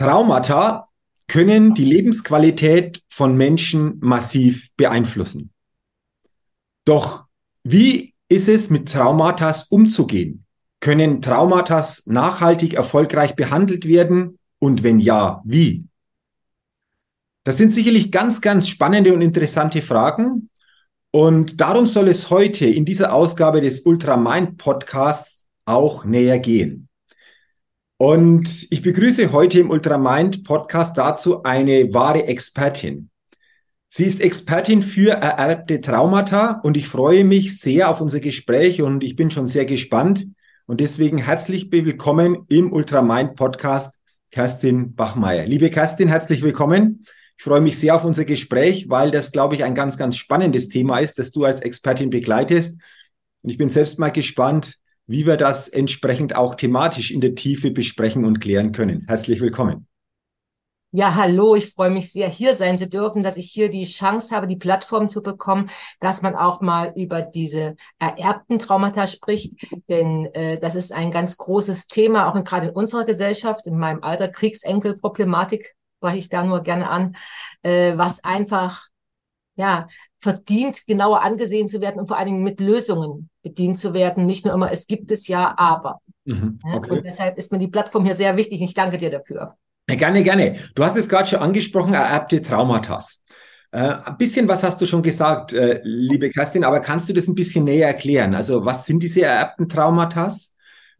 Traumata können die Lebensqualität von Menschen massiv beeinflussen. Doch wie ist es mit Traumata umzugehen? Können Traumata nachhaltig erfolgreich behandelt werden? Und wenn ja, wie? Das sind sicherlich ganz, ganz spannende und interessante Fragen. Und darum soll es heute in dieser Ausgabe des Ultramind Podcasts auch näher gehen. Und ich begrüße heute im Ultramind Podcast dazu eine wahre Expertin. Sie ist Expertin für ererbte Traumata und ich freue mich sehr auf unser Gespräch und ich bin schon sehr gespannt. Und deswegen herzlich willkommen im Ultramind Podcast, Kerstin Bachmeier. Liebe Kerstin, herzlich willkommen. Ich freue mich sehr auf unser Gespräch, weil das, glaube ich, ein ganz, ganz spannendes Thema ist, das du als Expertin begleitest. Und ich bin selbst mal gespannt, wie wir das entsprechend auch thematisch in der Tiefe besprechen und klären können. Herzlich willkommen. Ja, hallo, ich freue mich sehr, hier sein zu dürfen, dass ich hier die Chance habe, die Plattform zu bekommen, dass man auch mal über diese ererbten Traumata spricht. Denn äh, das ist ein ganz großes Thema, auch gerade in unserer Gesellschaft, in meinem Alter, Kriegsenkelproblematik, spreche ich da nur gerne an, äh, was einfach ja, verdient, genauer angesehen zu werden und vor allen Dingen mit Lösungen bedient zu werden. Nicht nur immer, es gibt es ja, aber. Mhm, okay. Und deshalb ist mir die Plattform hier sehr wichtig. Ich danke dir dafür. Gerne, gerne. Du hast es gerade schon angesprochen, ererbte Traumata. Äh, ein bisschen was hast du schon gesagt, äh, liebe Kerstin, aber kannst du das ein bisschen näher erklären? Also was sind diese ererbten Traumata?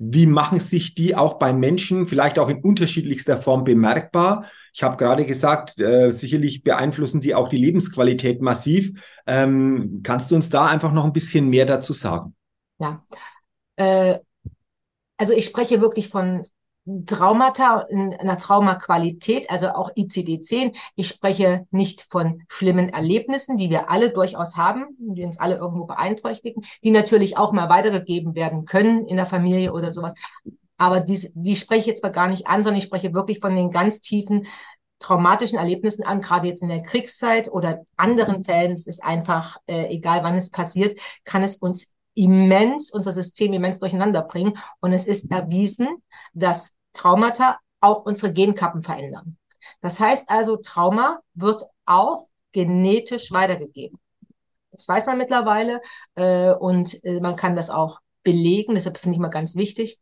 Wie machen sich die auch bei Menschen vielleicht auch in unterschiedlichster Form bemerkbar? Ich habe gerade gesagt, äh, sicherlich beeinflussen die auch die Lebensqualität massiv. Ähm, kannst du uns da einfach noch ein bisschen mehr dazu sagen? Ja, äh, also ich spreche wirklich von Traumata in einer Traumaqualität, also auch ICD-10. Ich spreche nicht von schlimmen Erlebnissen, die wir alle durchaus haben, die uns alle irgendwo beeinträchtigen, die natürlich auch mal weitergegeben werden können in der Familie oder sowas. Aber die, die spreche ich jetzt mal gar nicht an, sondern ich spreche wirklich von den ganz tiefen traumatischen Erlebnissen an, gerade jetzt in der Kriegszeit oder anderen Fällen. Es ist einfach, äh, egal wann es passiert, kann es uns immens, unser System immens durcheinander bringen. Und es ist erwiesen, dass Traumata auch unsere Genkappen verändern. Das heißt also, Trauma wird auch genetisch weitergegeben. Das weiß man mittlerweile äh, und äh, man kann das auch belegen. Deshalb finde ich mal ganz wichtig.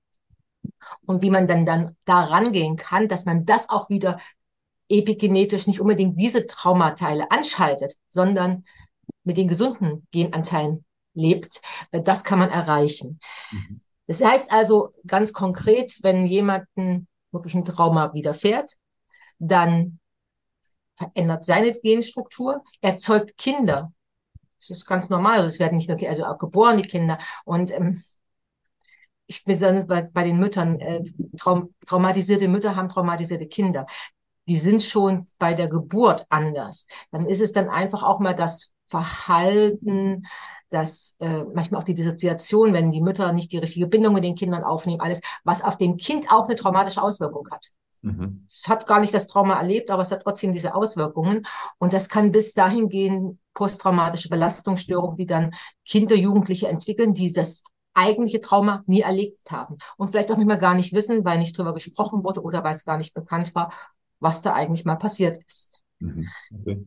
Und wie man dann dann da rangehen kann, dass man das auch wieder epigenetisch nicht unbedingt diese Traumateile anschaltet, sondern mit den gesunden Genanteilen lebt, äh, das kann man erreichen. Mhm. Das heißt also ganz konkret, wenn jemanden wirklich ein Trauma widerfährt, dann verändert seine Genstruktur, erzeugt Kinder. Das ist ganz normal. Das werden nicht nur, also auch geborene Kinder. Und ähm, ich bin bei, bei den Müttern, äh, traum, traumatisierte Mütter haben traumatisierte Kinder. Die sind schon bei der Geburt anders. Dann ist es dann einfach auch mal das Verhalten, dass äh, manchmal auch die Dissoziation, wenn die Mütter nicht die richtige Bindung mit den Kindern aufnehmen, alles, was auf dem Kind auch eine traumatische Auswirkung hat. Mhm. Es hat gar nicht das Trauma erlebt, aber es hat trotzdem diese Auswirkungen. Und das kann bis dahin gehen, posttraumatische Belastungsstörungen, die dann Kinder, Jugendliche entwickeln, die das eigentliche Trauma nie erlebt haben. Und vielleicht auch nicht mehr gar nicht wissen, weil nicht drüber gesprochen wurde oder weil es gar nicht bekannt war, was da eigentlich mal passiert ist. Mhm. Okay.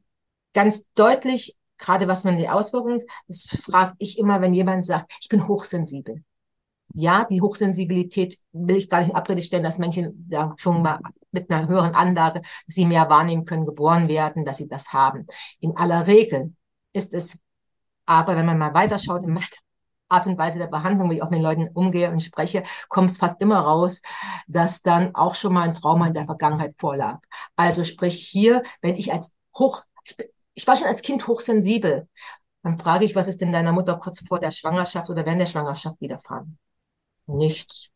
Ganz deutlich, gerade was man die Auswirkungen, das frage ich immer, wenn jemand sagt, ich bin hochsensibel ja, die Hochsensibilität will ich gar nicht in Abrede stellen, dass Menschen ja, schon mal mit einer höheren Anlage, dass sie mehr wahrnehmen können, geboren werden, dass sie das haben. In aller Regel ist es aber, wenn man mal weiterschaut, in Art und Weise der Behandlung, wie ich auch mit Leuten umgehe und spreche, kommt es fast immer raus, dass dann auch schon mal ein Trauma in der Vergangenheit vorlag. Also sprich hier, wenn ich als hoch, ich, war schon als Kind hochsensibel, dann frage ich, was ist denn deiner Mutter kurz vor der Schwangerschaft oder während der Schwangerschaft widerfahren? nichts.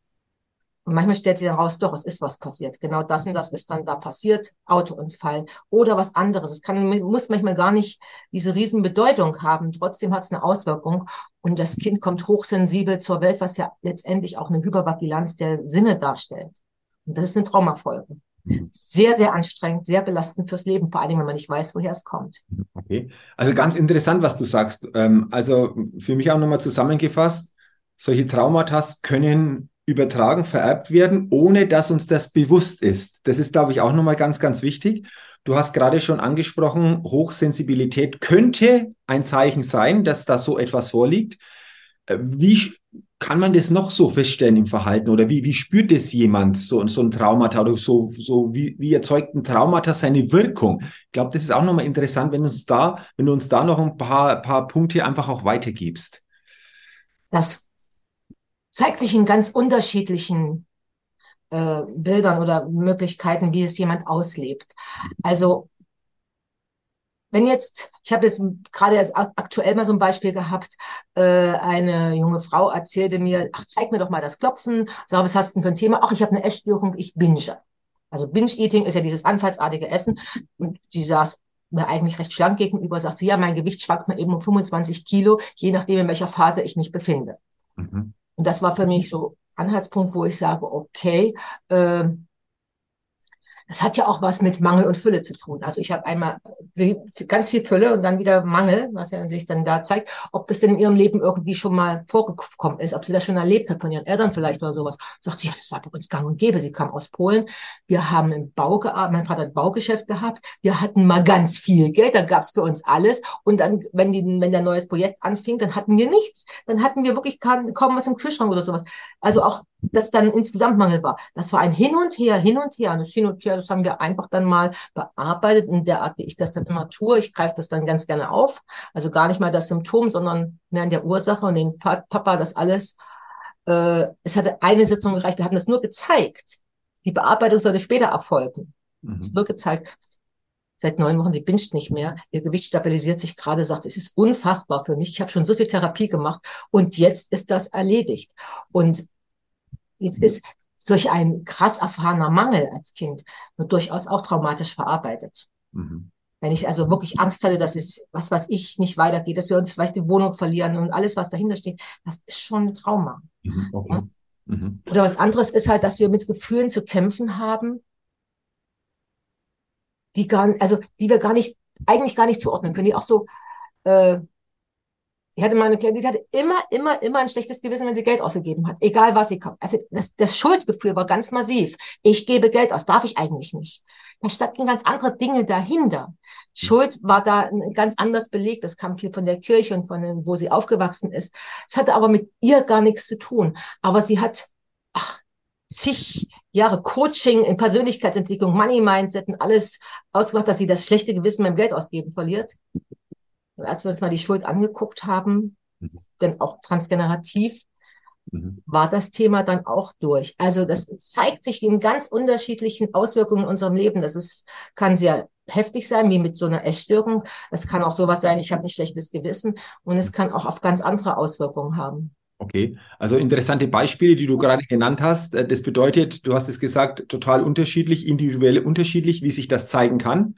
Und manchmal stellt sich heraus, doch, es ist was passiert. Genau das und das ist dann da passiert, Autounfall oder was anderes. Es kann, muss manchmal gar nicht diese Riesenbedeutung haben. Trotzdem hat es eine Auswirkung und das Kind kommt hochsensibel zur Welt, was ja letztendlich auch eine Hypervagilanz der Sinne darstellt. Und das ist eine Traumafolge. Sehr, sehr anstrengend, sehr belastend fürs Leben, vor allem, wenn man nicht weiß, woher es kommt. Okay. Also ganz interessant, was du sagst. Ähm, also für mich auch nochmal zusammengefasst, solche Traumata können übertragen, vererbt werden, ohne dass uns das bewusst ist. Das ist, glaube ich, auch nochmal ganz, ganz wichtig. Du hast gerade schon angesprochen, Hochsensibilität könnte ein Zeichen sein, dass da so etwas vorliegt. Äh, wie kann man das noch so feststellen im Verhalten oder wie, wie spürt es jemand, so, so ein Traumata oder so, so wie, wie erzeugt ein Traumata seine Wirkung? Ich glaube, das ist auch nochmal interessant, wenn, uns da, wenn du uns da noch ein paar, paar Punkte einfach auch weitergibst. Das zeigt sich in ganz unterschiedlichen äh, Bildern oder Möglichkeiten, wie es jemand auslebt. Also wenn jetzt, ich habe jetzt gerade jetzt aktuell mal so ein Beispiel gehabt, äh, eine junge Frau erzählte mir, ach, zeig mir doch mal das Klopfen. Sag, was hast du denn für ein Thema? Ach, ich habe eine Essstörung, ich binge. Also Binge-Eating ist ja dieses anfallsartige Essen. Und sie saß mir eigentlich recht schlank gegenüber, sagt sie, ja, mein Gewicht schwankt mir eben um 25 Kilo, je nachdem, in welcher Phase ich mich befinde. Mhm. Und das war für mich so Anhaltspunkt, wo ich sage, okay, äh, das hat ja auch was mit Mangel und Fülle zu tun. Also ich habe einmal ganz viel Fülle und dann wieder Mangel, was ja sich dann da zeigt, ob das denn in ihrem Leben irgendwie schon mal vorgekommen ist, ob sie das schon erlebt hat von ihren Eltern vielleicht oder sowas. Sagt sie, ja, das war bei uns gang und gäbe. Sie kam aus Polen. Wir haben im Bau gearbeitet, mein Vater hat Baugeschäft gehabt. Wir hatten mal ganz viel Geld, da gab es für uns alles. Und dann, wenn, die, wenn der neues Projekt anfing, dann hatten wir nichts. Dann hatten wir wirklich kaum, kaum was im Kühlschrank oder sowas. Also auch das dann insgesamt Mangel war. Das war ein Hin und Her, Hin und Her. Und das Hin und Her, das haben wir einfach dann mal bearbeitet in der Art, wie ich das dann immer tue. Ich greife das dann ganz gerne auf. Also gar nicht mal das Symptom, sondern mehr in der Ursache und den Papa das alles. Äh, es hatte eine Sitzung gereicht. Wir hatten das nur gezeigt. Die Bearbeitung sollte später erfolgen. Mhm. Es nur gezeigt. Seit neun Wochen, sie binscht nicht mehr. Ihr Gewicht stabilisiert sich gerade, sagt, es ist unfassbar für mich. Ich habe schon so viel Therapie gemacht und jetzt ist das erledigt. Und Jetzt ist solch ein krass erfahrener Mangel als Kind wird durchaus auch traumatisch verarbeitet. Mhm. Wenn ich also wirklich Angst hatte, dass es, was weiß ich, nicht weitergeht, dass wir uns vielleicht die Wohnung verlieren und alles, was dahinter steht, das ist schon ein Trauma. Mhm. Okay. Ja? Mhm. Oder was anderes ist halt, dass wir mit Gefühlen zu kämpfen haben, die gar, also die wir gar nicht, eigentlich gar nicht zuordnen können, die auch so äh, ich hatte meine Klientin, die hatte immer, immer, immer ein schlechtes Gewissen, wenn sie Geld ausgegeben hat. Egal was sie kauft. Also das, das Schuldgefühl war ganz massiv. Ich gebe Geld aus, darf ich eigentlich nicht. Da standen ganz andere Dinge dahinter. Schuld war da ganz anders belegt. Das kam viel von der Kirche und von wo sie aufgewachsen ist. Es hatte aber mit ihr gar nichts zu tun. Aber sie hat, ach, zig Jahre Coaching in Persönlichkeitsentwicklung, Money Mindset und alles ausgemacht, dass sie das schlechte Gewissen beim Geld ausgeben verliert. Und als wir uns mal die Schuld angeguckt haben, mhm. denn auch transgenerativ, mhm. war das Thema dann auch durch. Also das zeigt sich in ganz unterschiedlichen Auswirkungen in unserem Leben. Das ist, kann sehr heftig sein, wie mit so einer Essstörung. Es kann auch sowas sein, ich habe ein schlechtes Gewissen und es kann auch auf ganz andere Auswirkungen haben. Okay, also interessante Beispiele, die du gerade genannt hast. Äh, das bedeutet, du hast es gesagt, total unterschiedlich, individuell unterschiedlich, wie sich das zeigen kann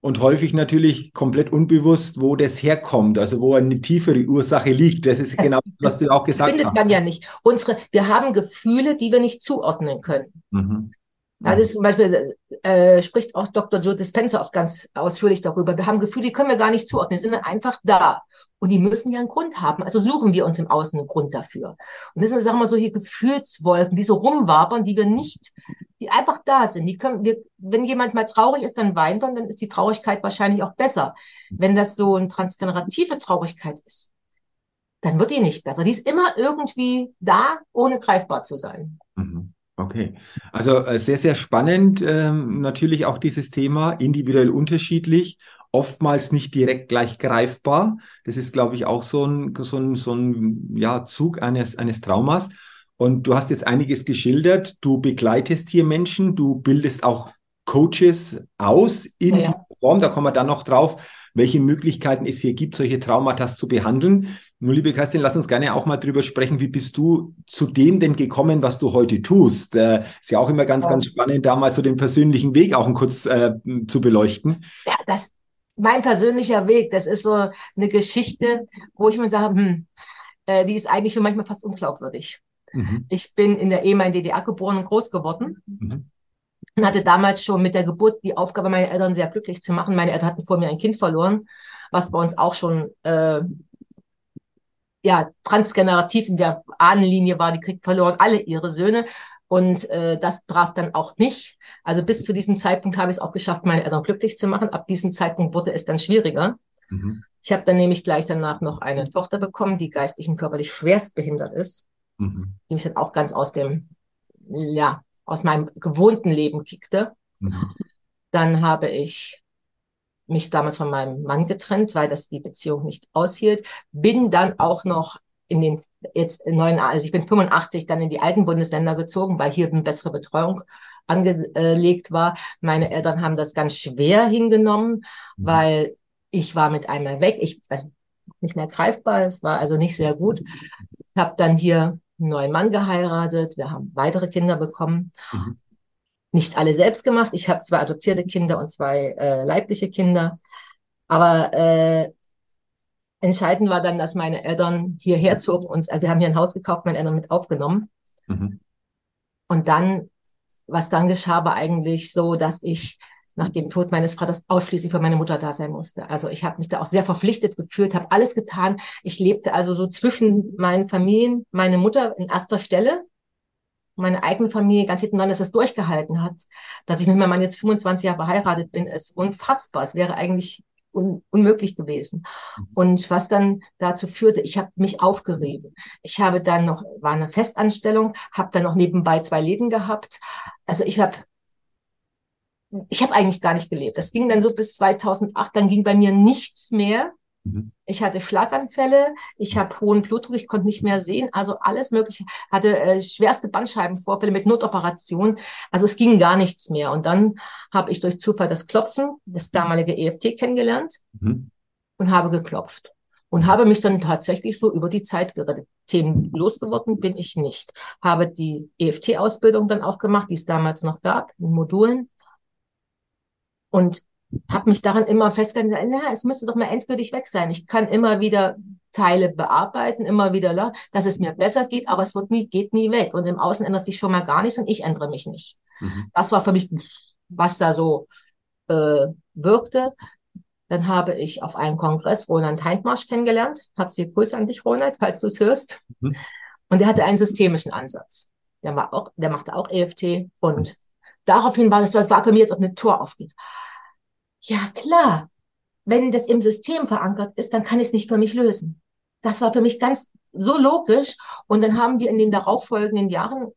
und häufig natürlich komplett unbewusst, wo das herkommt, also wo eine tiefere Ursache liegt. Das ist das, genau, was du auch gesagt hast. Findet man ja nicht. Unsere, wir haben Gefühle, die wir nicht zuordnen können. Mhm. Ja, das ist zum Beispiel äh, spricht auch Dr. Joe Dispenza oft ganz ausführlich darüber. Wir haben Gefühle, die können wir gar nicht zuordnen, die sind einfach da. Und die müssen ja einen Grund haben. Also suchen wir uns im Außen einen Grund dafür. Und das sind, sagen wir so, hier Gefühlswolken, die so rumwabern, die wir nicht, die einfach da sind. Die können wir, wenn jemand mal traurig ist, dann weint er, dann ist die Traurigkeit wahrscheinlich auch besser. Wenn das so eine transgenerative Traurigkeit ist, dann wird die nicht besser. Die ist immer irgendwie da, ohne greifbar zu sein. Okay, also äh, sehr, sehr spannend. Ähm, natürlich auch dieses Thema, individuell unterschiedlich, oftmals nicht direkt gleich greifbar. Das ist, glaube ich, auch so ein, so ein, so ein ja, Zug eines, eines Traumas. Und du hast jetzt einiges geschildert. Du begleitest hier Menschen, du bildest auch Coaches aus in ja, ja. dieser Form. Da kommen wir dann noch drauf, welche Möglichkeiten es hier gibt, solche Traumata zu behandeln. Nur, liebe Kerstin, lass uns gerne auch mal drüber sprechen. Wie bist du zu dem denn gekommen, was du heute tust? Äh, ist ja auch immer ganz, ja. ganz spannend, da mal so den persönlichen Weg auch kurz äh, zu beleuchten. Ja, das, mein persönlicher Weg, das ist so eine Geschichte, wo ich mir sage, hm, äh, die ist eigentlich schon manchmal fast unglaubwürdig. Mhm. Ich bin in der ehemaligen DDR geboren und groß geworden. Mhm und hatte damals schon mit der Geburt die Aufgabe, meine Eltern sehr glücklich zu machen. Meine Eltern hatten vor mir ein Kind verloren, was bei uns auch schon äh, ja transgenerativ in der Ahnenlinie war. Die kriegt verloren alle ihre Söhne. Und äh, das traf dann auch mich. Also bis zu diesem Zeitpunkt habe ich es auch geschafft, meine Eltern glücklich zu machen. Ab diesem Zeitpunkt wurde es dann schwieriger. Mhm. Ich habe dann nämlich gleich danach noch eine Tochter bekommen, die geistig und körperlich schwerst behindert ist, mhm. die mich dann auch ganz aus dem ja, aus meinem gewohnten Leben kickte. Mhm. Dann habe ich mich damals von meinem Mann getrennt, weil das die Beziehung nicht aushielt. Bin dann auch noch in den jetzt in neuen, also ich bin 85 dann in die alten Bundesländer gezogen, weil hier eine bessere Betreuung angelegt war. Meine Eltern haben das ganz schwer hingenommen, mhm. weil ich war mit einmal weg. Ich also nicht mehr greifbar. Es war also nicht sehr gut. Habe dann hier einen neuen Mann geheiratet, wir haben weitere Kinder bekommen. Mhm. Nicht alle selbst gemacht. Ich habe zwei adoptierte Kinder und zwei äh, leibliche Kinder. Aber äh, entscheidend war dann, dass meine Eltern hierher zogen und äh, wir haben hier ein Haus gekauft, meine Eltern mit aufgenommen. Mhm. Und dann, was dann geschah, war eigentlich so, dass ich nach dem Tod meines Vaters ausschließlich für meine Mutter da sein musste. Also ich habe mich da auch sehr verpflichtet gefühlt, habe alles getan. Ich lebte also so zwischen meinen Familien, meine Mutter in erster Stelle, meine eigene Familie ganz hinten dran, dass es durchgehalten hat. Dass ich mit meinem Mann jetzt 25 Jahre verheiratet bin, ist unfassbar. Es wäre eigentlich un unmöglich gewesen. Und was dann dazu führte, ich habe mich aufgerieben. Ich habe dann noch, war eine Festanstellung, habe dann noch nebenbei zwei Läden gehabt. Also ich habe ich habe eigentlich gar nicht gelebt. Das ging dann so bis 2008, dann ging bei mir nichts mehr. Mhm. Ich hatte Schlaganfälle, ich habe hohen Blutdruck, ich konnte nicht mehr sehen, also alles mögliche, hatte äh, schwerste Bandscheibenvorfälle mit Notoperation, also es ging gar nichts mehr. Und dann habe ich durch Zufall das Klopfen, das damalige EFT kennengelernt mhm. und habe geklopft und habe mich dann tatsächlich so über die Zeit gerettet. Themen losgeworden bin ich nicht. Habe die EFT-Ausbildung dann auch gemacht, die es damals noch gab, in Modulen und habe mich daran immer festgehalten, na, es müsste doch mal endgültig weg sein. Ich kann immer wieder Teile bearbeiten, immer wieder, dass es mir besser geht, aber es wird nie, geht nie weg. Und im Außen ändert sich schon mal gar nichts und ich ändere mich nicht. Mhm. Das war für mich, was da so äh, wirkte. Dann habe ich auf einem Kongress Ronald Heintmarsch kennengelernt. Herzliche Grüße an dich, Ronald, falls du es hörst. Mhm. Und der hatte einen systemischen Ansatz. Der, war auch, der machte auch EFT und daraufhin war das war für mich jetzt, ob eine Tor aufgeht. Ja, klar. Wenn das im System verankert ist, dann kann ich es nicht für mich lösen. Das war für mich ganz so logisch. Und dann haben wir in den darauffolgenden Jahren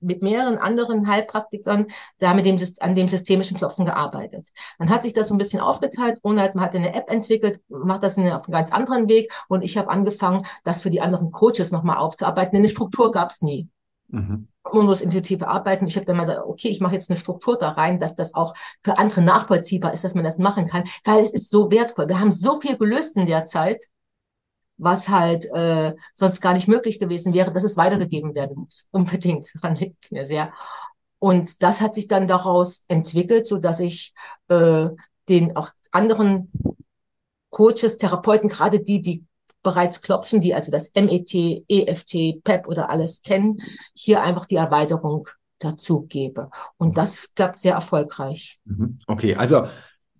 mit mehreren anderen Heilpraktikern da mit dem, an dem systemischen Klopfen gearbeitet. Dann hat sich das so ein bisschen aufgeteilt. Ronald hat eine App entwickelt, macht das auf einem ganz anderen Weg. Und ich habe angefangen, das für die anderen Coaches nochmal aufzuarbeiten. Eine Struktur gab es nie. Mhm. Man muss intuitive arbeiten. Ich habe dann mal gesagt, okay, ich mache jetzt eine Struktur da rein, dass das auch für andere nachvollziehbar ist, dass man das machen kann, weil es ist so wertvoll. Wir haben so viel gelöst in der Zeit, was halt äh, sonst gar nicht möglich gewesen wäre, dass es weitergegeben werden muss. Unbedingt, daran liegt mir sehr. Und das hat sich dann daraus entwickelt, so dass ich äh, den auch anderen Coaches, Therapeuten, gerade die, die bereits klopfen, die also das MET, EFT, PEP oder alles kennen, hier einfach die Erweiterung dazu gebe. Und das klappt sehr erfolgreich. Mhm. Okay, also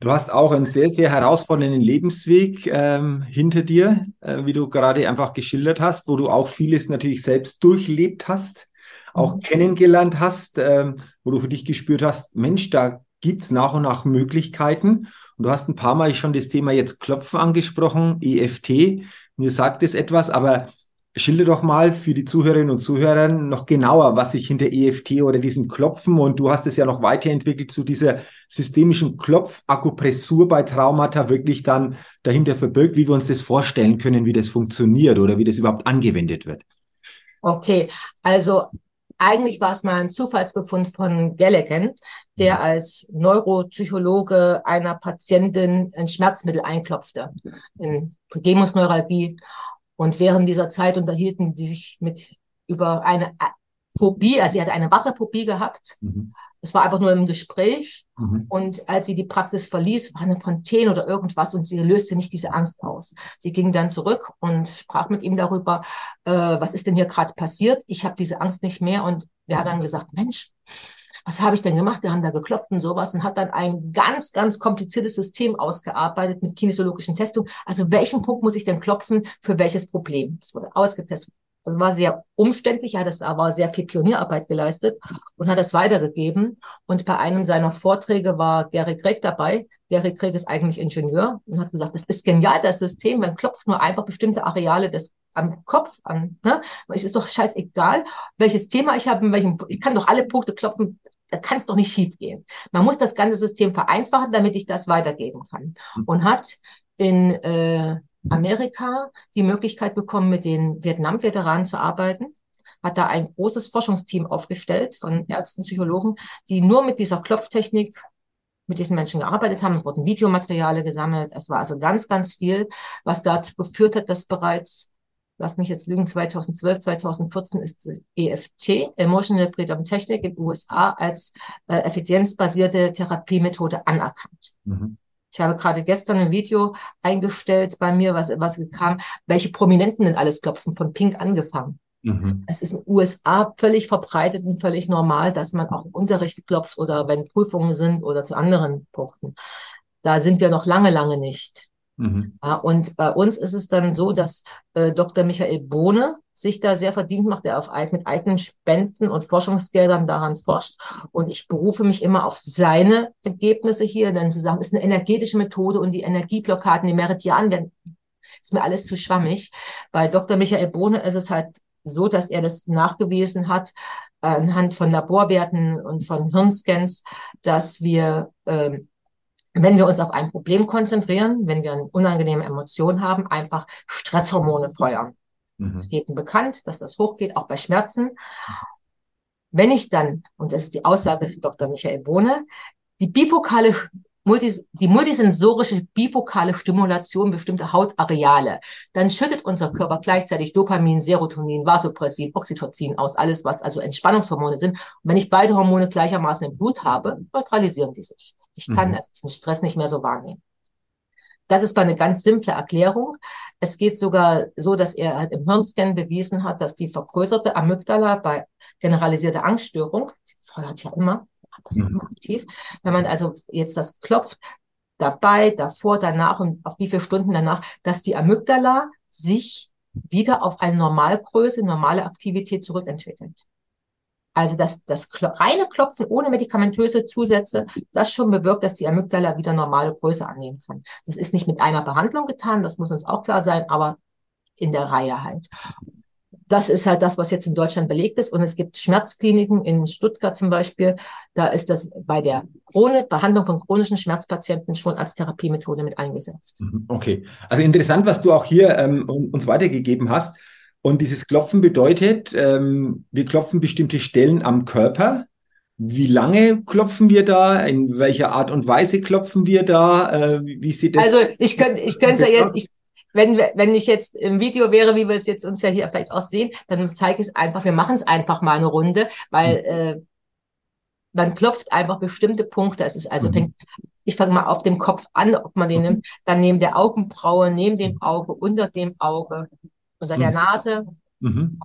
du hast auch einen sehr, sehr herausfordernden Lebensweg ähm, hinter dir, äh, wie du gerade einfach geschildert hast, wo du auch vieles natürlich selbst durchlebt hast, auch mhm. kennengelernt hast, ähm, wo du für dich gespürt hast, Mensch, da gibt es nach und nach Möglichkeiten. Und du hast ein paar Mal schon das Thema jetzt Klopfen angesprochen, EFT. Mir sagt es etwas, aber schilder doch mal für die Zuhörerinnen und Zuhörer noch genauer, was sich hinter EFT oder diesem Klopfen und du hast es ja noch weiterentwickelt zu dieser systemischen Klopfakupressur bei Traumata wirklich dann dahinter verbirgt, wie wir uns das vorstellen können, wie das funktioniert oder wie das überhaupt angewendet wird. Okay, also eigentlich war es mal ein Zufallsbefund von Gallagher, der mhm. als Neuropsychologe einer Patientin ein Schmerzmittel einklopfte in Gemusneuralgie. Und während dieser Zeit unterhielten die sich mit über eine Phobie, also sie hatte eine Wasserphobie gehabt. Mhm. Es war einfach nur im Gespräch. Mhm. Und als sie die Praxis verließ, war eine Fontäne oder irgendwas und sie löste nicht diese Angst aus. Sie ging dann zurück und sprach mit ihm darüber, äh, was ist denn hier gerade passiert? Ich habe diese Angst nicht mehr. Und er hat dann gesagt, Mensch, was habe ich denn gemacht? Wir haben da gekloppt und sowas und hat dann ein ganz, ganz kompliziertes System ausgearbeitet mit kinesiologischen Testungen. Also welchen Punkt muss ich denn klopfen für welches Problem? Das wurde ausgetestet. Das war sehr umständlich, er hat es aber sehr viel Pionierarbeit geleistet und hat es weitergegeben. Und bei einem seiner Vorträge war Gary Craig dabei. Gary Craig ist eigentlich Ingenieur und hat gesagt, das ist genial, das System. Man klopft nur einfach bestimmte Areale des am Kopf an. Ne? Es ist doch scheißegal, welches Thema ich habe, in welchem, ich kann doch alle Punkte klopfen, da kann es doch nicht schief gehen. Man muss das ganze System vereinfachen, damit ich das weitergeben kann. Und hat in äh, Amerika die Möglichkeit bekommen, mit den Vietnam-Veteranen zu arbeiten, hat da ein großes Forschungsteam aufgestellt von Ärzten, Psychologen, die nur mit dieser Klopftechnik mit diesen Menschen gearbeitet haben. Es wurden Videomateriale gesammelt. Es war also ganz, ganz viel, was dazu geführt hat, dass bereits, lass mich jetzt lügen, 2012, 2014 ist EFT, Emotional Freedom Technik in den USA als äh, effizienzbasierte Therapiemethode anerkannt. Mhm. Ich habe gerade gestern ein Video eingestellt bei mir, was, was kam, welche Prominenten denn alles klopfen, von Pink angefangen. Mhm. Es ist in den USA völlig verbreitet und völlig normal, dass man auch im Unterricht klopft oder wenn Prüfungen sind oder zu anderen Punkten. Da sind wir noch lange, lange nicht. Mhm. Und bei uns ist es dann so, dass äh, Dr. Michael Bohne sich da sehr verdient macht, der auf, mit eigenen Spenden und Forschungsgeldern daran forscht. Und ich berufe mich immer auf seine Ergebnisse hier, denn zu sagen, ist eine energetische Methode und die Energieblockaden, die Meridianen werden, ist mir alles zu schwammig. Bei Dr. Michael Bohne ist es halt so, dass er das nachgewiesen hat, anhand von Laborwerten und von Hirnscans, dass wir ähm, wenn wir uns auf ein Problem konzentrieren, wenn wir eine unangenehme Emotion haben, einfach Stresshormone feuern. Mhm. Es ist jedem bekannt, dass das hochgeht, auch bei Schmerzen. Wenn ich dann, und das ist die Aussage von Dr. Michael Bohne, die bifokale Multis, die multisensorische bifokale Stimulation bestimmter Hautareale, dann schüttet unser Körper gleichzeitig Dopamin, Serotonin, Vasopressin, Oxytocin aus, alles was also Entspannungshormone sind. Und wenn ich beide Hormone gleichermaßen im Blut habe, neutralisieren die sich. Ich kann mhm. also den Stress nicht mehr so wahrnehmen. Das ist mal eine ganz simple Erklärung. Es geht sogar so, dass er halt im Hirnscan bewiesen hat, dass die vergrößerte Amygdala bei generalisierter Angststörung, die feuert ja immer, das ist mhm. aktiv, wenn man also jetzt das klopft, dabei, davor, danach und auf wie viele Stunden danach, dass die Amygdala sich wieder auf eine Normalgröße, normale Aktivität zurückentwickelt. Also das, das reine Klopfen ohne medikamentöse Zusätze, das schon bewirkt, dass die Amygdala wieder normale Größe annehmen kann. Das ist nicht mit einer Behandlung getan, das muss uns auch klar sein, aber in der Reihe halt. Das ist halt das, was jetzt in Deutschland belegt ist. Und es gibt Schmerzkliniken in Stuttgart zum Beispiel. Da ist das bei der Krone, Behandlung von chronischen Schmerzpatienten schon als Therapiemethode mit eingesetzt. Mhm, okay. Also interessant, was du auch hier ähm, uns weitergegeben hast. Und dieses Klopfen bedeutet, ähm, wir klopfen bestimmte Stellen am Körper. Wie lange klopfen wir da? In welcher Art und Weise klopfen wir da? Äh, wie sieht das? Also ich könnte, ich könnte ja jetzt, ich, wenn, wenn ich jetzt im Video wäre, wie wir es jetzt uns ja hier vielleicht auch sehen, dann zeige ich es einfach, wir machen es einfach mal eine Runde, weil mhm. äh, man klopft einfach bestimmte Punkte. Es ist also mhm. fängt, ich fange mal auf dem Kopf an, ob man den nimmt, dann neben der Augenbraue, neben dem Auge, unter dem Auge, unter mhm. der Nase, mhm.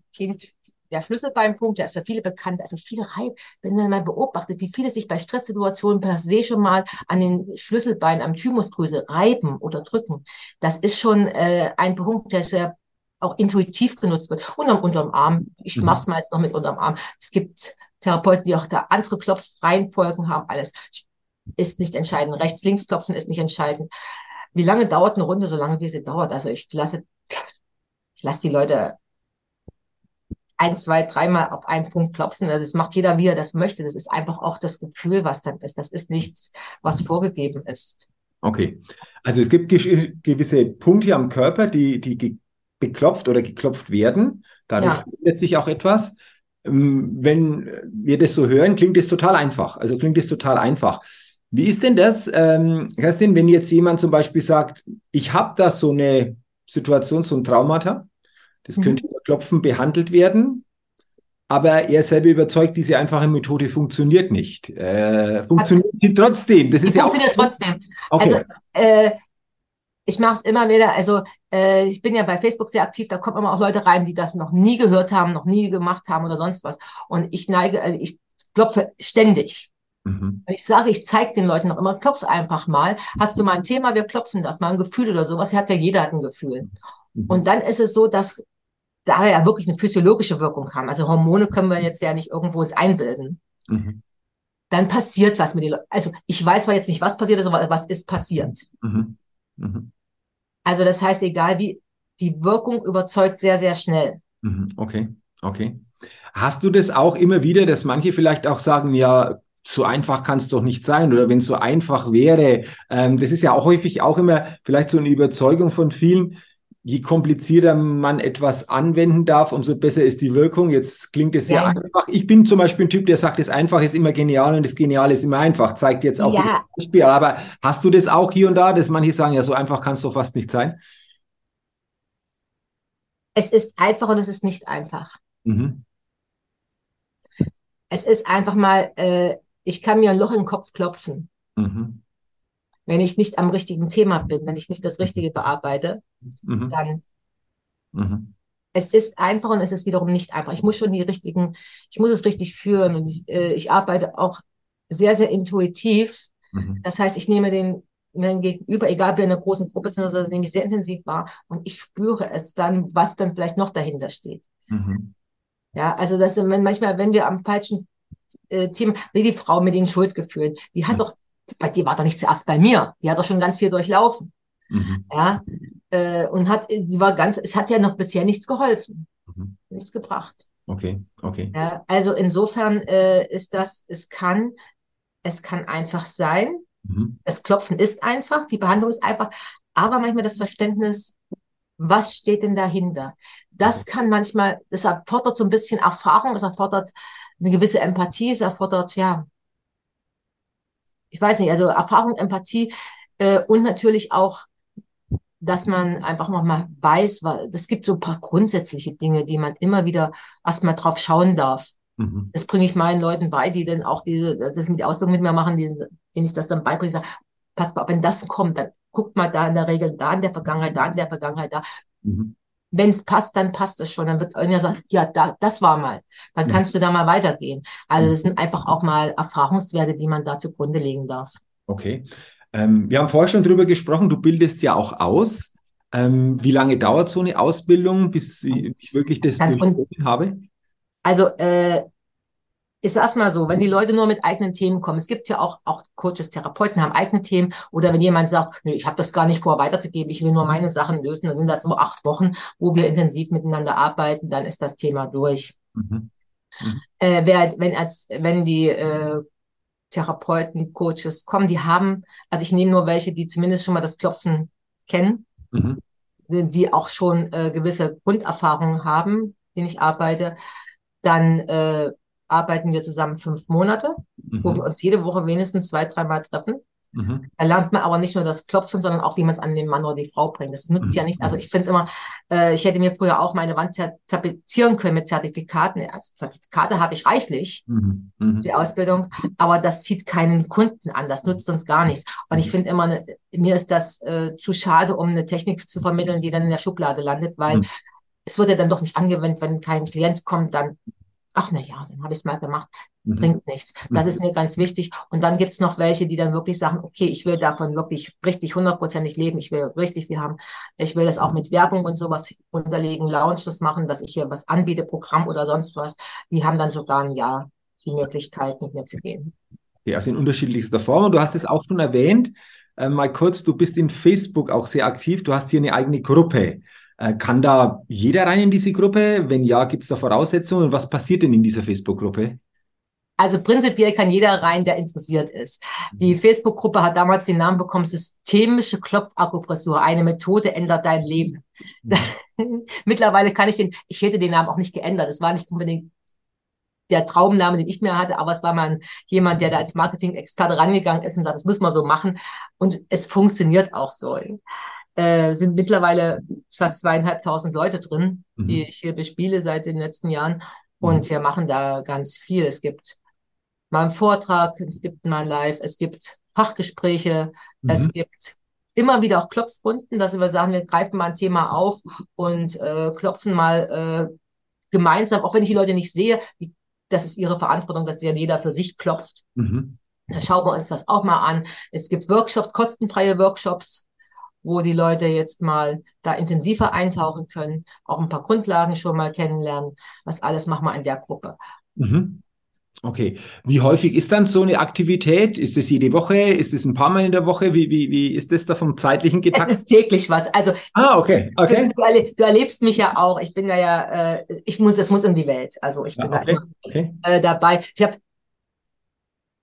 Der Schlüsselbeinpunkt, der ist für viele bekannt. Also viele Reiben, wenn man mal beobachtet, wie viele sich bei Stresssituationen per se schon mal an den Schlüsselbein, am Thymusdrüse reiben oder drücken. Das ist schon äh, ein Punkt, der sehr auch intuitiv genutzt wird. Und am unterm Arm. Ich mhm. mache es meist noch mit unterm Arm. Es gibt Therapeuten, die auch da andere Klopfreihenfolgen haben. Alles ist nicht entscheidend. Rechts, links klopfen ist nicht entscheidend. Wie lange dauert eine Runde? So lange, wie sie dauert. Also ich lasse, ich lasse die Leute ein, zwei, dreimal auf einen Punkt klopfen. Also das macht jeder, wie er das möchte. Das ist einfach auch das Gefühl, was dann ist. Das ist nichts, was vorgegeben ist. Okay. Also es gibt gewisse Punkte am Körper, die, die beklopft oder geklopft werden. Dadurch ja. verändert sich auch etwas. Ähm, wenn wir das so hören, klingt es total einfach. Also klingt es total einfach. Wie ist denn das, ähm, Kerstin, wenn jetzt jemand zum Beispiel sagt, ich habe da so eine Situation, so ein Traumata, das mhm. könnte Klopfen behandelt werden, aber er selber überzeugt, diese einfache Methode funktioniert nicht. Äh, funktioniert sie trotzdem? Das ist ja funktioniert auch trotzdem. Okay. Also äh, ich mache es immer wieder, also äh, ich bin ja bei Facebook sehr aktiv, da kommen immer auch Leute rein, die das noch nie gehört haben, noch nie gemacht haben oder sonst was. Und ich neige, also ich klopfe ständig. Mhm. Ich sage, ich zeige den Leuten noch immer, klopf einfach mal. Hast du mal ein Thema, wir klopfen das, mal ein Gefühl oder sowas, hat ja jeder ein Gefühl. Mhm. Und dann ist es so, dass da wir ja wirklich eine physiologische Wirkung haben. Also Hormone können wir jetzt ja nicht irgendwo uns einbilden. Mhm. Dann passiert was mit den Leuten. Also ich weiß zwar jetzt nicht, was passiert ist, aber was ist passiert. Mhm. Mhm. Also das heißt, egal wie, die Wirkung überzeugt sehr, sehr schnell. Mhm. Okay, okay. Hast du das auch immer wieder, dass manche vielleicht auch sagen, ja, so einfach kann es doch nicht sein oder wenn es so einfach wäre, ähm, das ist ja auch häufig auch immer vielleicht so eine Überzeugung von vielen, je komplizierter man etwas anwenden darf, umso besser ist die Wirkung. Jetzt klingt es sehr ja. einfach. Ich bin zum Beispiel ein Typ, der sagt, das einfach ist immer genial und das Geniale ist immer einfach. Zeigt jetzt auch ja. das Spiel. Aber hast du das auch hier und da, dass manche sagen, ja, so einfach kann es doch fast nicht sein? Es ist einfach und es ist nicht einfach. Mhm. Es ist einfach mal, äh, ich kann mir ein Loch im Kopf klopfen. Mhm wenn ich nicht am richtigen Thema bin, wenn ich nicht das Richtige bearbeite, mhm. dann mhm. es ist einfach und es ist wiederum nicht einfach. Ich muss schon die richtigen, ich muss es richtig führen und ich, äh, ich arbeite auch sehr, sehr intuitiv. Mhm. Das heißt, ich nehme den mir gegenüber, egal wer in einer großen Gruppe ist, sondern nehme ich sehr intensiv wahr und ich spüre es dann, was dann vielleicht noch dahinter steht. Mhm. Ja, also das, wenn manchmal, wenn wir am falschen äh, Thema, wie die Frau mit den Schuldgefühlen, die hat doch bei dir war doch nicht zuerst bei mir. Die hat doch schon ganz viel durchlaufen. Mhm. Ja, äh, und hat, sie war ganz, es hat ja noch bisher nichts geholfen. Mhm. Nichts gebracht. Okay, okay. Ja, also insofern äh, ist das, es kann, es kann einfach sein. Mhm. Das Klopfen ist einfach, die Behandlung ist einfach, aber manchmal das Verständnis, was steht denn dahinter? Das kann manchmal, das erfordert so ein bisschen Erfahrung, das erfordert eine gewisse Empathie, es erfordert, ja, ich weiß nicht, also Erfahrung, Empathie äh, und natürlich auch, dass man einfach mal weiß, weil es gibt so ein paar grundsätzliche Dinge, die man immer wieder erstmal drauf schauen darf. Mhm. Das bringe ich meinen Leuten bei, die dann auch diese, das mit Ausbildung mit mir machen, die, denen ich das dann beibringe, sage, pass mal, wenn das kommt, dann guckt mal da in der Regel, da in der Vergangenheit, da in der Vergangenheit, da. Mhm. Wenn es passt, dann passt es schon. Dann wird einer sagen, ja, da, das war mal. Dann kannst du da mal weitergehen. Also es sind einfach auch mal Erfahrungswerte, die man da zugrunde legen darf. Okay. Ähm, wir haben vorher schon drüber gesprochen, du bildest ja auch aus. Ähm, wie lange dauert so eine Ausbildung, bis ich wirklich das, das habe? Also äh, ich sag's mal so, wenn die Leute nur mit eigenen Themen kommen, es gibt ja auch, auch Coaches, Therapeuten haben eigene Themen, oder wenn jemand sagt, nee, ich habe das gar nicht vor weiterzugeben, ich will nur meine Sachen lösen, dann sind das so acht Wochen, wo wir intensiv miteinander arbeiten, dann ist das Thema durch. Mhm. Mhm. Äh, wer, wenn, als, wenn die äh, Therapeuten, Coaches kommen, die haben, also ich nehme nur welche, die zumindest schon mal das Klopfen kennen, mhm. die auch schon äh, gewisse Grunderfahrungen haben, denen ich arbeite, dann äh, arbeiten wir zusammen fünf Monate, mhm. wo wir uns jede Woche wenigstens zwei, dreimal treffen. Mhm. Da lernt man aber nicht nur das Klopfen, sondern auch, wie man es an den Mann oder die Frau bringt. Das nutzt mhm. ja nichts. Also ich finde es immer, äh, ich hätte mir früher auch meine Wand tapezieren können mit Zertifikaten. Also Zertifikate habe ich reichlich, mhm. mhm. die Ausbildung, aber das zieht keinen Kunden an. Das nutzt uns gar nichts. Und ich finde immer, ne, mir ist das äh, zu schade, um eine Technik zu vermitteln, die dann in der Schublade landet, weil mhm es wird ja dann doch nicht angewendet, wenn kein Klient kommt, dann, ach na ja, dann habe ich es mal gemacht, mhm. bringt nichts. Das mhm. ist mir ganz wichtig. Und dann gibt's noch welche, die dann wirklich sagen, okay, ich will davon wirklich richtig hundertprozentig leben, ich will richtig viel haben, ich will das auch mit Werbung und sowas unterlegen, Launches machen, dass ich hier was anbiete, Programm oder sonst was. Die haben dann sogar ein Jahr die Möglichkeit, mit mir zu gehen. Ja, also in unterschiedlichster Form. Und du hast es auch schon erwähnt, äh, mal kurz, du bist in Facebook auch sehr aktiv, du hast hier eine eigene Gruppe. Äh, kann da jeder rein in diese Gruppe? Wenn ja, gibt es da Voraussetzungen? Was passiert denn in dieser Facebook-Gruppe? Also prinzipiell kann jeder rein, der interessiert ist. Die mhm. Facebook-Gruppe hat damals den Namen bekommen, systemische Klopfakupressur. Eine Methode ändert dein Leben. Mhm. Mittlerweile kann ich den, ich hätte den Namen auch nicht geändert. Es war nicht unbedingt der Traumname, den ich mir hatte, aber es war mal jemand, der da als Marketing-Experte rangegangen ist und sagt, das müssen wir so machen. Und es funktioniert auch so äh, sind mittlerweile fast zweieinhalbtausend Leute drin, mhm. die ich hier bespiele seit den letzten Jahren. Und mhm. wir machen da ganz viel. Es gibt mal einen Vortrag, es gibt mal ein Live, es gibt Fachgespräche, mhm. es gibt immer wieder auch Klopfrunden, dass wir sagen, wir greifen mal ein Thema auf und äh, klopfen mal äh, gemeinsam, auch wenn ich die Leute nicht sehe, die, das ist ihre Verantwortung, dass ja jeder für sich klopft. Mhm. Da schauen wir uns das auch mal an. Es gibt Workshops, kostenfreie Workshops, wo die Leute jetzt mal da intensiver eintauchen können, auch ein paar Grundlagen schon mal kennenlernen. Das alles machen wir in der Gruppe. Mhm. Okay. Wie häufig ist dann so eine Aktivität? Ist es jede Woche? Ist es ein paar Mal in der Woche? Wie, wie, wie ist das da vom zeitlichen Getakt? Es ist täglich was. Also, ah, okay, okay. Du, erlebst, du erlebst mich ja auch. Ich bin da ja, äh, ich muss, es muss in die Welt. Also ich bin ja, okay, da immer okay. äh, dabei. Ich habe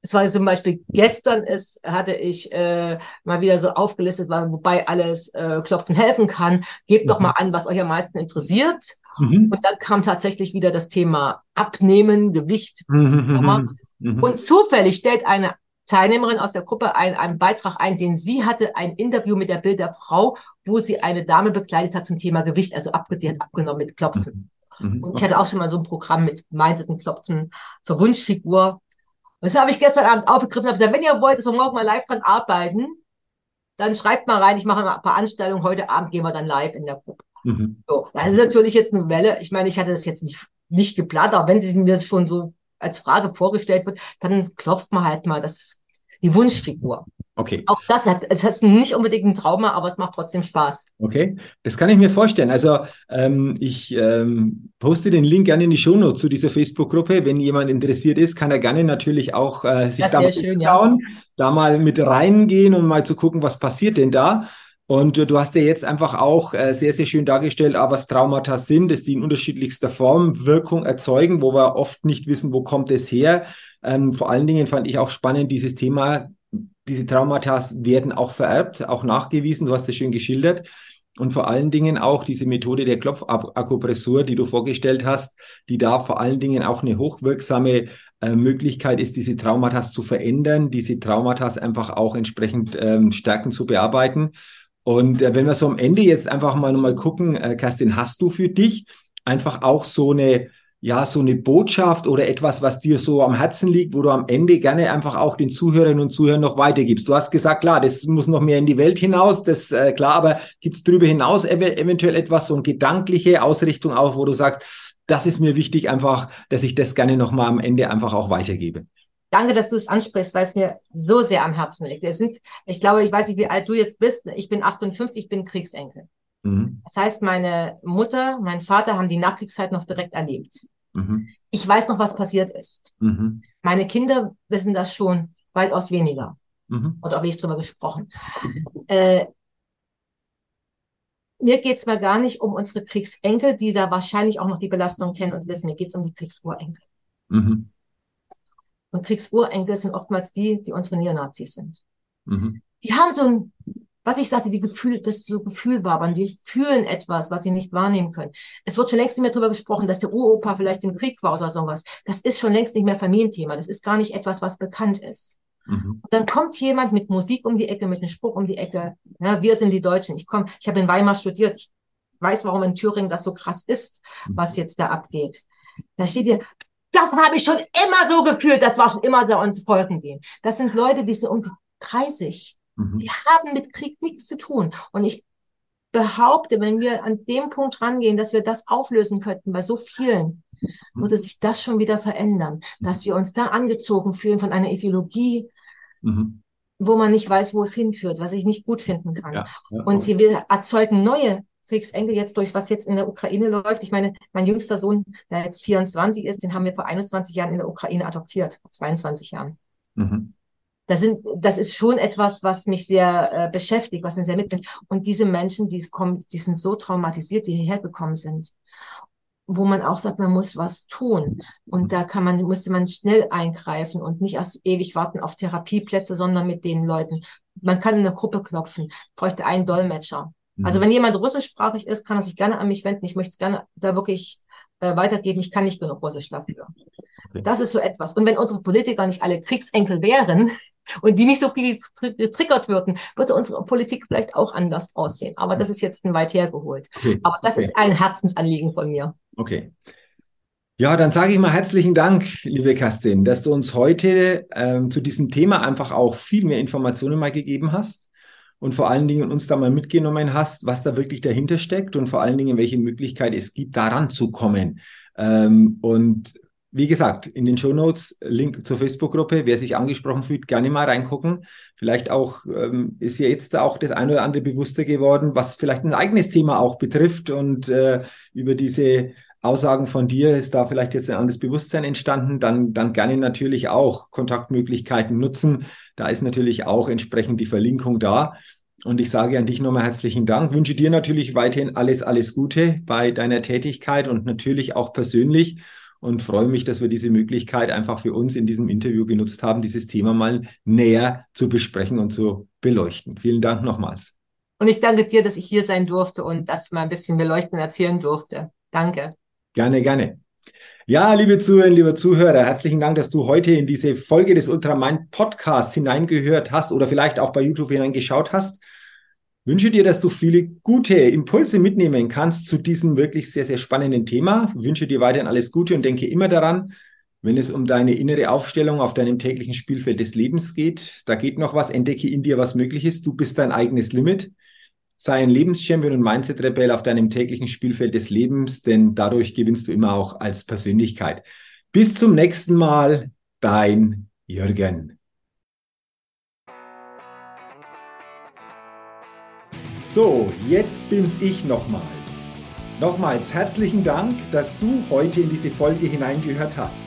es war zum Beispiel gestern ist, hatte ich äh, mal wieder so aufgelistet, wobei alles äh, Klopfen helfen kann. Gebt mhm. doch mal an, was euch am meisten interessiert. Mhm. Und dann kam tatsächlich wieder das Thema Abnehmen, Gewicht. Mhm. mhm. Und zufällig stellt eine Teilnehmerin aus der Gruppe ein, einen Beitrag ein, den sie hatte, ein Interview mit der Bild der Frau, wo sie eine Dame begleitet hat zum Thema Gewicht, also abgedehnt, abgenommen mit Klopfen. Mhm. mhm. Und ich hatte auch schon mal so ein Programm mit Mindset Klopfen zur Wunschfigur das habe ich gestern Abend aufgegriffen und habe gesagt, wenn ihr wollt, dass wir morgen mal live dran arbeiten, dann schreibt mal rein, ich mache ein paar Anstellungen, heute Abend gehen wir dann live in der Gruppe. Mhm. So, das ist natürlich jetzt eine Welle. Ich meine, ich hatte das jetzt nicht, nicht geplant, aber wenn sie mir das schon so als Frage vorgestellt wird, dann klopft man halt mal das, die Wunschfigur. Okay. Auch das hat, es hat nicht unbedingt ein Trauma, aber es macht trotzdem Spaß. Okay, das kann ich mir vorstellen. Also ähm, ich ähm, poste den Link gerne in die Shownotes zu dieser Facebook-Gruppe. Wenn jemand interessiert ist, kann er gerne natürlich auch äh, sich da mal schön, ja. da mal mit reingehen und mal zu gucken, was passiert denn da. Und äh, du hast ja jetzt einfach auch äh, sehr, sehr schön dargestellt, was Traumata sind, dass die in unterschiedlichster Form Wirkung erzeugen, wo wir oft nicht wissen, wo kommt es her. Ähm, vor allen Dingen fand ich auch spannend dieses Thema diese Traumata werden auch vererbt, auch nachgewiesen. Du hast es schön geschildert. Und vor allen Dingen auch diese Methode der Klopfakupressur, die du vorgestellt hast, die da vor allen Dingen auch eine hochwirksame äh, Möglichkeit ist, diese Traumata zu verändern, diese Traumata einfach auch entsprechend ähm, stärken zu bearbeiten. Und äh, wenn wir so am Ende jetzt einfach mal nochmal gucken, äh, Kerstin, hast du für dich einfach auch so eine ja, so eine Botschaft oder etwas, was dir so am Herzen liegt, wo du am Ende gerne einfach auch den Zuhörerinnen und Zuhörern noch weitergibst? Du hast gesagt, klar, das muss noch mehr in die Welt hinaus, das äh, klar, aber gibt es darüber hinaus ev eventuell etwas, so eine gedankliche Ausrichtung auch, wo du sagst, das ist mir wichtig einfach, dass ich das gerne nochmal am Ende einfach auch weitergebe? Danke, dass du es ansprichst, weil es mir so sehr am Herzen liegt. Es sind, ich glaube, ich weiß nicht, wie alt du jetzt bist. Ich bin 58, ich bin Kriegsenkel. Mhm. Das heißt, meine Mutter, mein Vater haben die Nachkriegszeit noch direkt erlebt. Mhm. Ich weiß noch, was passiert ist. Mhm. Meine Kinder wissen das schon weitaus weniger. Mhm. Und auch ich drüber gesprochen. Äh, mir geht's mal gar nicht um unsere Kriegsenkel, die da wahrscheinlich auch noch die Belastung kennen und wissen. Mir geht's um die Kriegsurenkel. Mhm. Und Kriegsurenkel sind oftmals die, die unsere Neonazis sind. Mhm. Die haben so ein was ich sagte, die Gefühl, das so Gefühl war, man, die fühlen etwas, was sie nicht wahrnehmen können. Es wird schon längst nicht mehr darüber gesprochen, dass der Uropa vielleicht im Krieg war oder sowas. Das ist schon längst nicht mehr Familienthema. Das ist gar nicht etwas, was bekannt ist. Mhm. Und dann kommt jemand mit Musik um die Ecke, mit einem Spruch um die Ecke. Ja, wir sind die Deutschen. Ich komme, ich habe in Weimar studiert. Ich weiß, warum in Thüringen das so krass ist, mhm. was jetzt da abgeht. Da steht hier, das habe ich schon immer so gefühlt. Das war schon immer so und folgen dem. Das sind Leute, die so um die 30 Mhm. Die haben mit Krieg nichts zu tun. Und ich behaupte, wenn wir an dem Punkt rangehen, dass wir das auflösen könnten bei so vielen, würde sich das schon wieder verändern, dass wir uns da angezogen fühlen von einer Ideologie, mhm. wo man nicht weiß, wo es hinführt, was ich nicht gut finden kann. Ja, ja, und okay. wir erzeugen neue Kriegsenkel jetzt durch, was jetzt in der Ukraine läuft. Ich meine, mein jüngster Sohn, der jetzt 24 ist, den haben wir vor 21 Jahren in der Ukraine adoptiert, vor 22 Jahren. Mhm. Das, sind, das ist schon etwas, was mich sehr äh, beschäftigt, was mich sehr mitnimmt. Und diese Menschen, die kommen, die sind so traumatisiert, die hierher gekommen sind wo man auch sagt, man muss was tun. Und da kann man, musste man schnell eingreifen und nicht erst ewig warten auf Therapieplätze, sondern mit den Leuten. Man kann in eine Gruppe klopfen, bräuchte einen Dolmetscher. Mhm. Also wenn jemand russischsprachig ist, kann er sich gerne an mich wenden. Ich möchte es gerne da wirklich äh, weitergeben. Ich kann nicht genug Russisch dafür. Okay. Das ist so etwas. Und wenn unsere Politiker nicht alle Kriegsenkel wären und die nicht so viel getriggert würden, würde unsere Politik vielleicht auch anders aussehen. Aber das ist jetzt ein weit hergeholt. Okay. Aber das okay. ist ein Herzensanliegen von mir. Okay. Ja, dann sage ich mal herzlichen Dank, liebe Kerstin, dass du uns heute ähm, zu diesem Thema einfach auch viel mehr Informationen mal gegeben hast und vor allen Dingen uns da mal mitgenommen hast, was da wirklich dahinter steckt und vor allen Dingen, welche Möglichkeit es gibt, daran zu kommen. Ähm, und wie gesagt, in den Show Notes Link zur Facebook-Gruppe. Wer sich angesprochen fühlt, gerne mal reingucken. Vielleicht auch ähm, ist ja jetzt auch das eine oder andere bewusster geworden, was vielleicht ein eigenes Thema auch betrifft. Und äh, über diese Aussagen von dir ist da vielleicht jetzt ein anderes Bewusstsein entstanden. Dann, dann gerne natürlich auch Kontaktmöglichkeiten nutzen. Da ist natürlich auch entsprechend die Verlinkung da. Und ich sage an dich nochmal herzlichen Dank. Wünsche dir natürlich weiterhin alles, alles Gute bei deiner Tätigkeit und natürlich auch persönlich und freue mich, dass wir diese Möglichkeit einfach für uns in diesem Interview genutzt haben, dieses Thema mal näher zu besprechen und zu beleuchten. Vielen Dank nochmals. Und ich danke dir, dass ich hier sein durfte und das mal ein bisschen beleuchten erzählen durfte. Danke. Gerne, gerne. Ja, liebe Zuhörer, liebe Zuhörer, herzlichen Dank, dass du heute in diese Folge des Ultramind Podcasts hineingehört hast oder vielleicht auch bei YouTube hineingeschaut hast wünsche dir, dass du viele gute Impulse mitnehmen kannst zu diesem wirklich sehr, sehr spannenden Thema. Ich wünsche dir weiterhin alles Gute und denke immer daran, wenn es um deine innere Aufstellung auf deinem täglichen Spielfeld des Lebens geht, da geht noch was, entdecke in dir, was möglich ist. Du bist dein eigenes Limit. Sei ein Lebenschampion und Mindset-Rebell auf deinem täglichen Spielfeld des Lebens, denn dadurch gewinnst du immer auch als Persönlichkeit. Bis zum nächsten Mal, dein Jürgen. So, jetzt bin's ich nochmal. Nochmals herzlichen Dank, dass du heute in diese Folge hineingehört hast.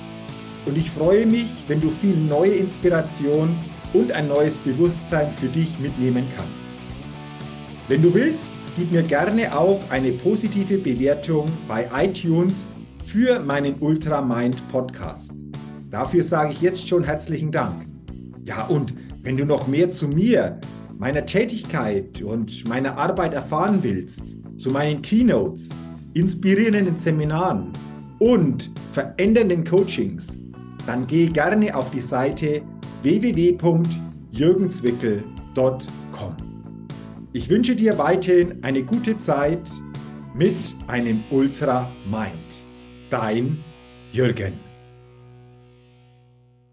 Und ich freue mich, wenn du viel neue Inspiration und ein neues Bewusstsein für dich mitnehmen kannst. Wenn du willst, gib mir gerne auch eine positive Bewertung bei iTunes für meinen Ultramind Podcast. Dafür sage ich jetzt schon herzlichen Dank. Ja, und wenn du noch mehr zu mir meiner Tätigkeit und meiner Arbeit erfahren willst, zu meinen Keynotes, inspirierenden Seminaren und verändernden Coachings, dann geh gerne auf die Seite www.jürgenzwickel.com. Ich wünsche dir weiterhin eine gute Zeit mit einem Ultra Mind. Dein Jürgen.